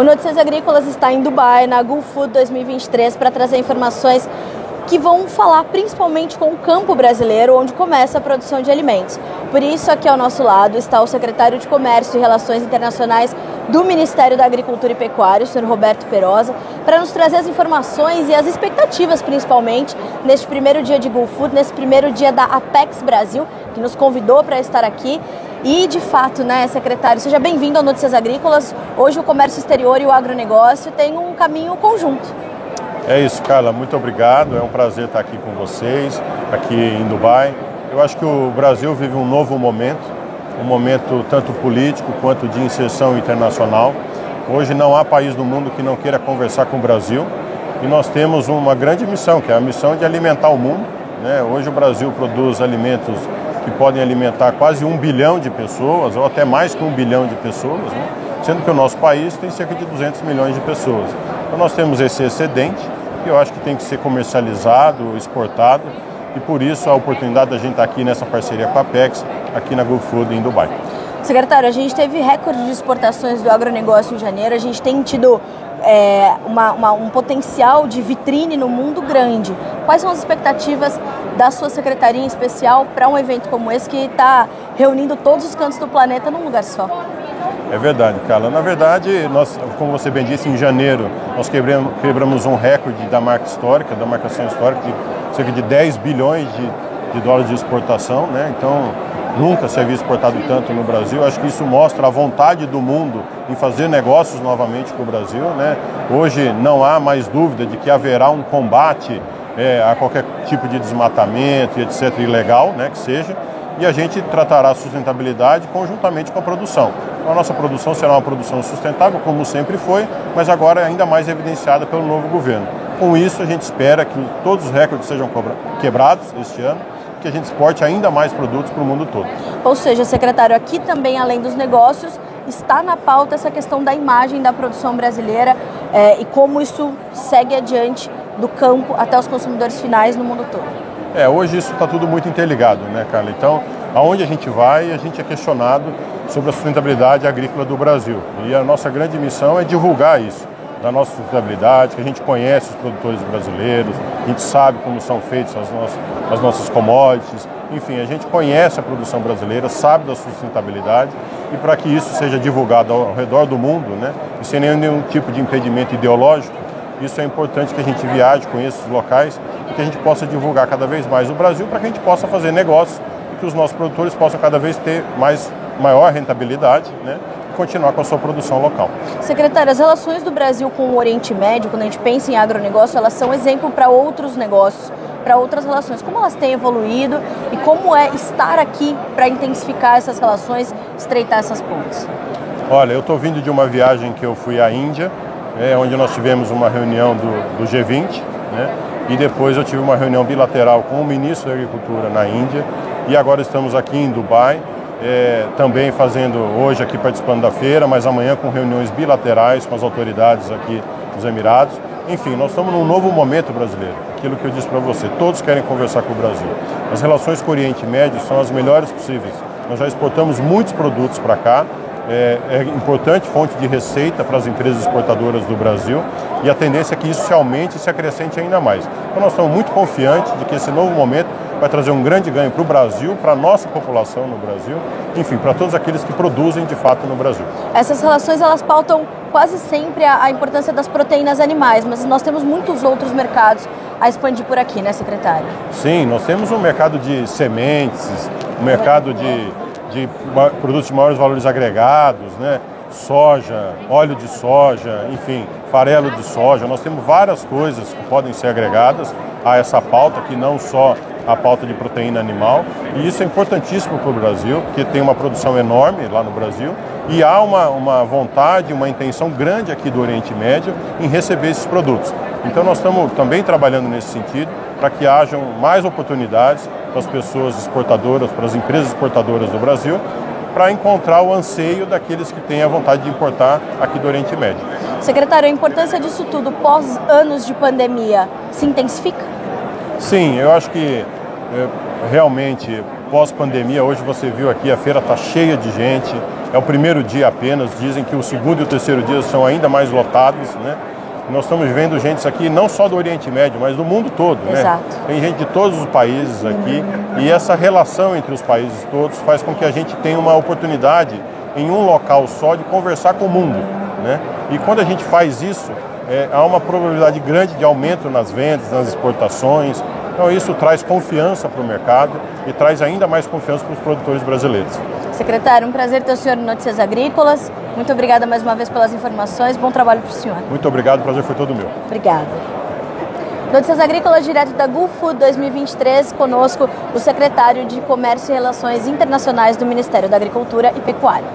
O Notícias Agrícolas está em Dubai, na GulFood 2023, para trazer informações que vão falar principalmente com o campo brasileiro, onde começa a produção de alimentos. Por isso, aqui ao nosso lado está o secretário de Comércio e Relações Internacionais do Ministério da Agricultura e Pecuária, o senhor Roberto Perosa, para nos trazer as informações e as expectativas, principalmente, neste primeiro dia de GulFood, nesse primeiro dia da Apex Brasil, que nos convidou para estar aqui. E, de fato, né, secretário, seja bem-vindo ao Notícias Agrícolas. Hoje o comércio exterior e o agronegócio têm um caminho conjunto. É isso, Carla. Muito obrigado. É um prazer estar aqui com vocês, aqui em Dubai. Eu acho que o Brasil vive um novo momento, um momento tanto político quanto de inserção internacional. Hoje não há país do mundo que não queira conversar com o Brasil e nós temos uma grande missão, que é a missão de alimentar o mundo. Né? Hoje o Brasil produz alimentos que podem alimentar quase um bilhão de pessoas, ou até mais que um bilhão de pessoas, né? sendo que o nosso país tem cerca de 200 milhões de pessoas. Então nós temos esse excedente, que eu acho que tem que ser comercializado, exportado, e por isso a oportunidade da gente estar aqui nessa parceria com a Apex, aqui na GoFood em Dubai. Secretário, a gente teve recorde de exportações do agronegócio em janeiro, a gente tem tido é, uma, uma, um potencial de vitrine no mundo grande. Quais são as expectativas da sua secretaria em especial para um evento como esse que está reunindo todos os cantos do planeta num lugar só? É verdade, Carla. Na verdade, nós, como você bem disse, em janeiro nós quebramos, quebramos um recorde da marca histórica, da marcação histórica, de cerca de 10 bilhões de, de dólares de exportação. Né? Então, nunca se havia exportado tanto no Brasil. Acho que isso mostra a vontade do mundo em fazer negócios novamente com o Brasil. Né? Hoje não há mais dúvida de que haverá um combate é, a qualquer tipo de desmatamento e etc. ilegal, né, que seja, e a gente tratará a sustentabilidade conjuntamente com a produção. A nossa produção será uma produção sustentável, como sempre foi, mas agora ainda mais evidenciada pelo novo governo. Com isso, a gente espera que todos os recordes sejam quebrados este ano, que a gente exporte ainda mais produtos para o mundo todo. Ou seja, secretário, aqui também, além dos negócios, está na pauta essa questão da imagem da produção brasileira é, e como isso segue adiante do campo até os consumidores finais no mundo todo. É, hoje isso está tudo muito interligado, né, Carla? Então, aonde a gente vai, a gente é questionado sobre a sustentabilidade agrícola do Brasil. E a nossa grande missão é divulgar isso, da nossa sustentabilidade, que a gente conhece os produtores brasileiros, a gente sabe como são feitas as nossas, as nossas commodities, enfim, a gente conhece a produção brasileira, sabe da sustentabilidade. E para que isso seja divulgado ao redor do mundo, né, e sem nenhum tipo de impedimento ideológico, isso é importante que a gente viaje, conheça os locais e que a gente possa divulgar cada vez mais o Brasil para que a gente possa fazer negócios e que os nossos produtores possam cada vez ter mais, maior rentabilidade né, continuar com a sua produção local. Secretário, as relações do Brasil com o Oriente Médio, quando a gente pensa em agronegócio, elas são exemplo para outros negócios, para outras relações. Como elas têm evoluído e como é estar aqui para intensificar essas relações, estreitar essas pontes? Olha, eu estou vindo de uma viagem que eu fui à Índia, é, onde nós tivemos uma reunião do, do G20, né? e depois eu tive uma reunião bilateral com o ministro da Agricultura na Índia, e agora estamos aqui em Dubai, é, também fazendo hoje aqui participando da feira, mas amanhã com reuniões bilaterais com as autoridades aqui dos Emirados. Enfim, nós estamos num novo momento brasileiro, aquilo que eu disse para você, todos querem conversar com o Brasil. As relações com o Oriente Médio são as melhores possíveis. Nós já exportamos muitos produtos para cá, é, é importante fonte de receita para as empresas exportadoras do Brasil e a tendência é que isso se aumente e se acrescente ainda mais. Então nós estamos muito confiantes de que esse novo momento vai trazer um grande ganho para o Brasil, para a nossa população no Brasil, enfim, para todos aqueles que produzem de fato no Brasil. Essas relações elas pautam quase sempre a, a importância das proteínas animais, mas nós temos muitos outros mercados a expandir por aqui, né, secretário? Sim, nós temos um mercado de sementes, um mercado de de produtos de maiores valores agregados, né? Soja, óleo de soja, enfim, farelo de soja. Nós temos várias coisas que podem ser agregadas a essa pauta, que não só a pauta de proteína animal. E isso é importantíssimo para o Brasil, porque tem uma produção enorme lá no Brasil e há uma, uma vontade, uma intenção grande aqui do Oriente Médio em receber esses produtos. Então nós estamos também trabalhando nesse sentido para que hajam mais oportunidades para as pessoas exportadoras, para as empresas exportadoras do Brasil, para encontrar o anseio daqueles que têm a vontade de importar aqui do Oriente Médio. Secretário, a importância disso tudo pós anos de pandemia se intensifica? Sim, eu acho que é, realmente pós-pandemia. Hoje você viu aqui, a feira está cheia de gente. É o primeiro dia apenas. Dizem que o segundo e o terceiro dia são ainda mais lotados, né? Nós estamos vendo gente aqui não só do Oriente Médio, mas do mundo todo, né? Exato. Tem gente de todos os países aqui e essa relação entre os países todos faz com que a gente tenha uma oportunidade em um local só de conversar com o mundo, né? E quando a gente faz isso, é, há uma probabilidade grande de aumento nas vendas, nas exportações. Então isso traz confiança para o mercado e traz ainda mais confiança para os produtores brasileiros. Secretário, um prazer ter o senhor em Notícias Agrícolas. Muito obrigada mais uma vez pelas informações. Bom trabalho para o senhor. Muito obrigado, o prazer foi todo meu. Obrigada. Notícias Agrícolas, direto da GUFO 2023, conosco o secretário de Comércio e Relações Internacionais do Ministério da Agricultura e Pecuária.